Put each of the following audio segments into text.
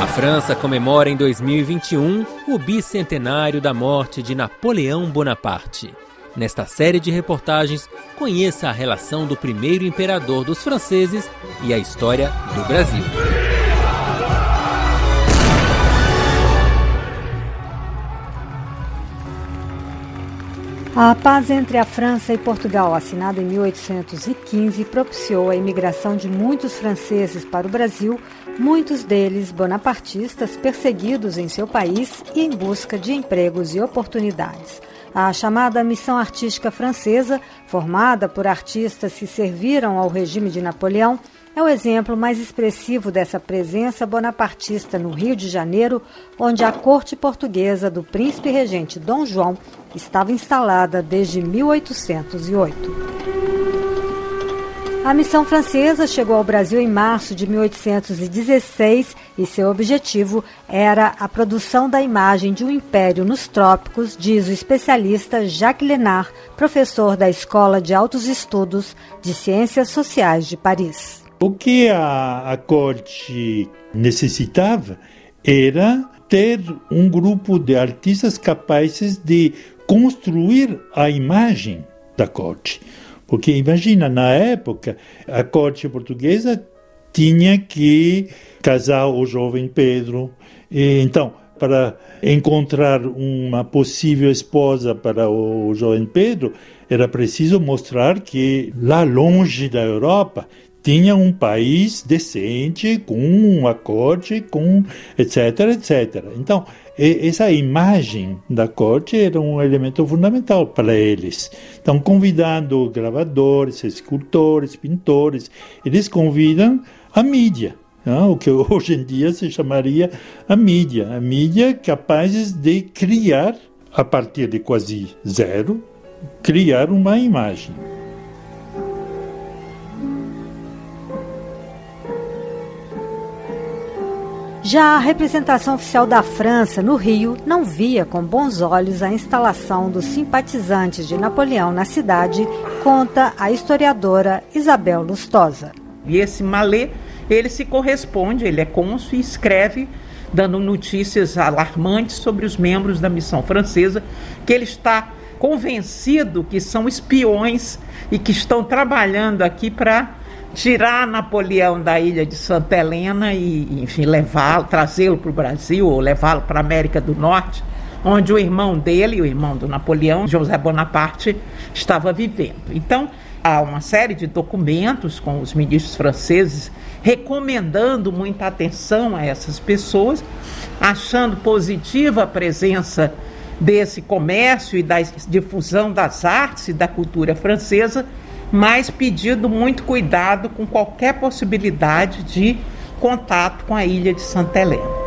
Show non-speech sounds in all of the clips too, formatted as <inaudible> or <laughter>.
A França comemora em 2021 o bicentenário da morte de Napoleão Bonaparte. Nesta série de reportagens, conheça a relação do primeiro imperador dos franceses e a história do Brasil. A paz entre a França e Portugal, assinada em 1815, propiciou a imigração de muitos franceses para o Brasil, muitos deles bonapartistas perseguidos em seu país e em busca de empregos e oportunidades. A chamada Missão Artística Francesa, formada por artistas que serviram ao regime de Napoleão, é o exemplo mais expressivo dessa presença bonapartista no Rio de Janeiro, onde a corte portuguesa do príncipe regente Dom João estava instalada desde 1808. A missão francesa chegou ao Brasil em março de 1816 e seu objetivo era a produção da imagem de um império nos trópicos, diz o especialista Jacques Lenard, professor da Escola de Altos Estudos de Ciências Sociais de Paris. O que a, a corte necessitava era ter um grupo de artistas capazes de construir a imagem da corte. Porque imagina, na época, a corte portuguesa tinha que casar o jovem Pedro. E, então, para encontrar uma possível esposa para o jovem Pedro, era preciso mostrar que lá longe da Europa tinha um país decente, com um corte, com etc, etc. Então, essa imagem da corte era um elemento fundamental para eles. Então, convidando gravadores, escultores, pintores, eles convidam a mídia, né? o que <laughs> hoje em dia se chamaria a mídia. A mídia capazes de criar, a partir de quase zero, criar uma imagem. Já a representação oficial da França no Rio não via com bons olhos a instalação dos simpatizantes de Napoleão na cidade, conta a historiadora Isabel Lustosa. E esse Malê, ele se corresponde, ele é cônsul e escreve dando notícias alarmantes sobre os membros da missão francesa, que ele está convencido que são espiões e que estão trabalhando aqui para tirar Napoleão da ilha de Santa Helena e, enfim, levá-lo, trazê-lo para o Brasil ou levá-lo para a América do Norte, onde o irmão dele, o irmão do Napoleão, José Bonaparte, estava vivendo. Então, há uma série de documentos com os ministros franceses recomendando muita atenção a essas pessoas, achando positiva a presença desse comércio e da difusão das artes e da cultura francesa mas pedindo muito cuidado com qualquer possibilidade de contato com a ilha de Santa Helena.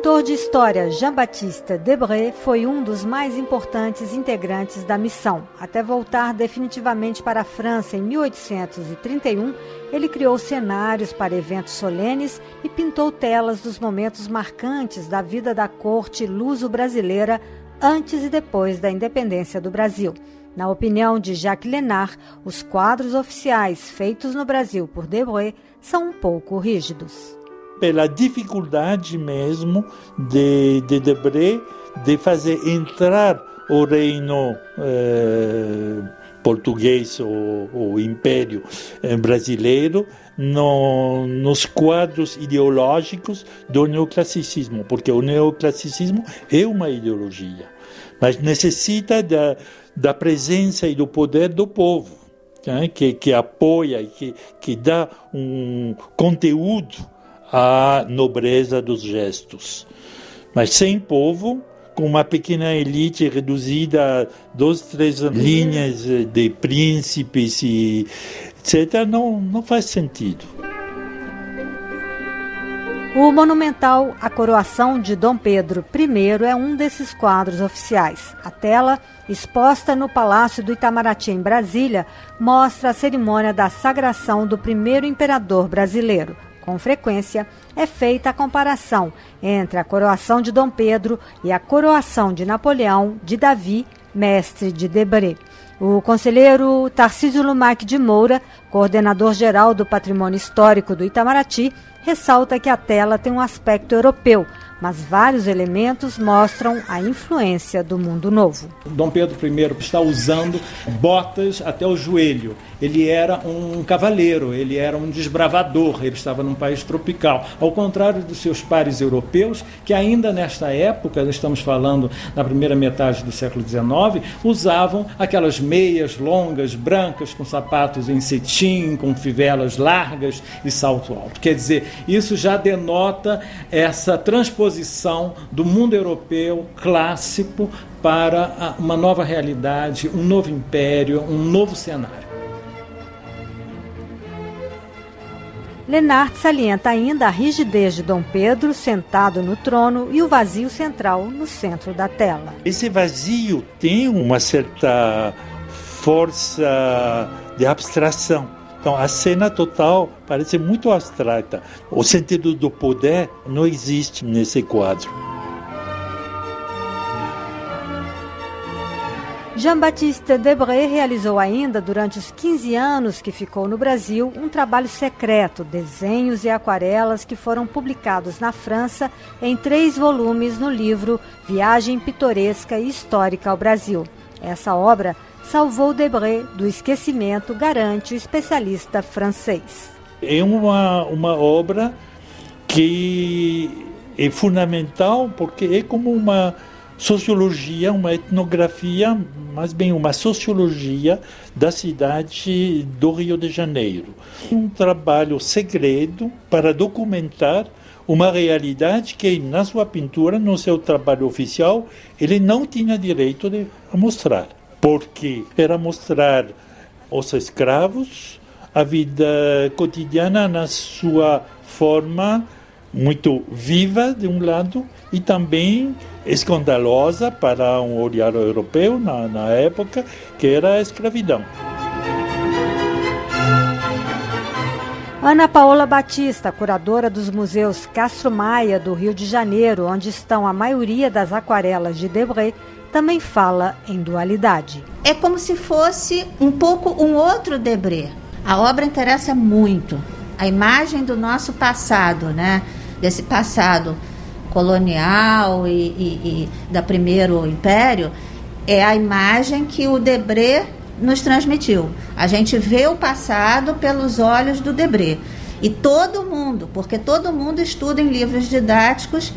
O pintor de história Jean-Baptiste Debré foi um dos mais importantes integrantes da missão. Até voltar definitivamente para a França em 1831, ele criou cenários para eventos solenes e pintou telas dos momentos marcantes da vida da corte luso-brasileira antes e depois da independência do Brasil. Na opinião de Jacques Lenard, os quadros oficiais feitos no Brasil por Debré são um pouco rígidos. Pela dificuldade mesmo de, de Debré de fazer entrar o reino eh, português ou, ou império eh, brasileiro no, nos quadros ideológicos do neoclassicismo, porque o neoclassicismo é uma ideologia, mas necessita da, da presença e do poder do povo, né, que, que apoia e que, que dá um conteúdo à nobreza dos gestos. Mas sem povo, com uma pequena elite reduzida a duas, três linhas de príncipes e etc., não, não faz sentido. O monumental A Coroação de Dom Pedro I é um desses quadros oficiais. A tela, exposta no Palácio do Itamaraty, em Brasília, mostra a cerimônia da sagração do primeiro imperador brasileiro. Com frequência, é feita a comparação entre a coroação de Dom Pedro e a coroação de Napoleão, de Davi mestre de Debré. O conselheiro Tarcísio Lumac de Moura, coordenador geral do Patrimônio Histórico do Itamaraty, ressalta que a tela tem um aspecto europeu, mas vários elementos mostram a influência do mundo novo. Dom Pedro I está usando botas até o joelho. Ele era um cavaleiro, ele era um desbravador, ele estava num país tropical. Ao contrário dos seus pares europeus, que ainda nesta época, estamos falando na primeira metade do século XIX, usavam aquelas meias longas, brancas, com sapatos em cetim, com fivelas largas e salto alto. Quer dizer, isso já denota essa transposição do mundo europeu clássico para uma nova realidade, um novo império, um novo cenário. Lenart salienta ainda a rigidez de Dom Pedro sentado no trono e o vazio central no centro da tela. Esse vazio tem uma certa força de abstração. Então a cena total parece muito abstrata. O sentido do poder não existe nesse quadro. Jean-Baptiste Debré realizou ainda, durante os 15 anos que ficou no Brasil, um trabalho secreto, desenhos e aquarelas que foram publicados na França em três volumes no livro Viagem Pitoresca e Histórica ao Brasil. Essa obra salvou Debré do esquecimento, garante o especialista francês. É uma, uma obra que é fundamental porque é como uma sociologia, uma etnografia, mais bem uma sociologia da cidade do Rio de Janeiro. Um trabalho segredo para documentar uma realidade que na sua pintura, no seu trabalho oficial, ele não tinha direito de mostrar, porque era mostrar os escravos, a vida cotidiana na sua forma muito viva de um lado e também escandalosa para um olhar europeu na, na época, que era a escravidão. Ana Paola Batista, curadora dos museus Castro Maia do Rio de Janeiro, onde estão a maioria das aquarelas de Debré, também fala em dualidade. É como se fosse um pouco um outro Debré. A obra interessa muito. A imagem do nosso passado, né? Desse passado colonial e, e, e da primeiro império é a imagem que o Debré nos transmitiu. A gente vê o passado pelos olhos do Debré. E todo mundo, porque todo mundo estuda em livros didáticos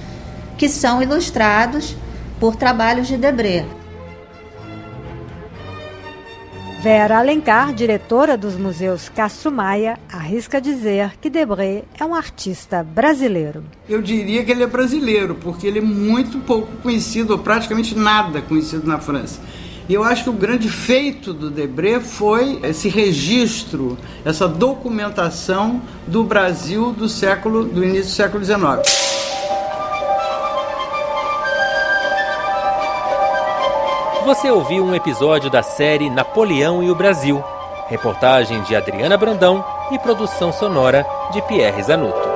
que são ilustrados por trabalhos de Debré. Vera Alencar, diretora dos museus Castro Maia, arrisca dizer que Debré é um artista brasileiro. Eu diria que ele é brasileiro, porque ele é muito pouco conhecido, ou praticamente nada conhecido na França. E eu acho que o grande feito do Debré foi esse registro, essa documentação do Brasil do século, do início do século XIX. Você ouviu um episódio da série Napoleão e o Brasil. Reportagem de Adriana Brandão e produção sonora de Pierre Zanuto.